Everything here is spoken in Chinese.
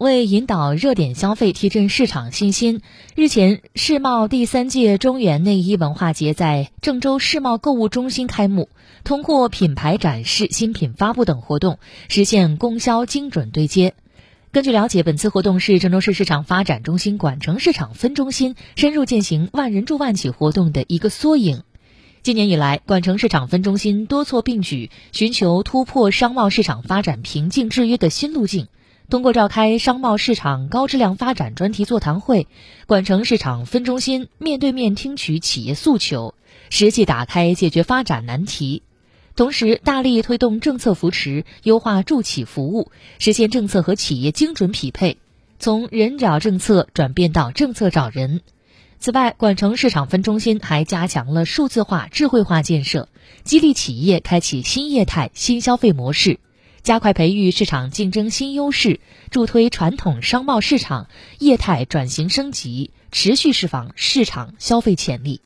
为引导热点消费，提振市场信心，日前，世贸第三届中原内衣文化节在郑州世贸购物中心开幕。通过品牌展示、新品发布等活动，实现供销精准对接。根据了解，本次活动是郑州市市场发展中心管城市场分中心深入践行“万人助万企”活动的一个缩影。今年以来，管城市场分中心多措并举，寻求突破商贸市场发展瓶颈制约的新路径。通过召开商贸市场高质量发展专题座谈会，管城市场分中心面对面听取企业诉求，实际打开解决发展难题，同时大力推动政策扶持，优化助企服务，实现政策和企业精准匹配，从人找政策转变到政策找人。此外，管城市场分中心还加强了数字化、智慧化建设，激励企业开启新业态、新消费模式。加快培育市场竞争新优势，助推传统商贸市场业态转型升级，持续释放市场消费潜力。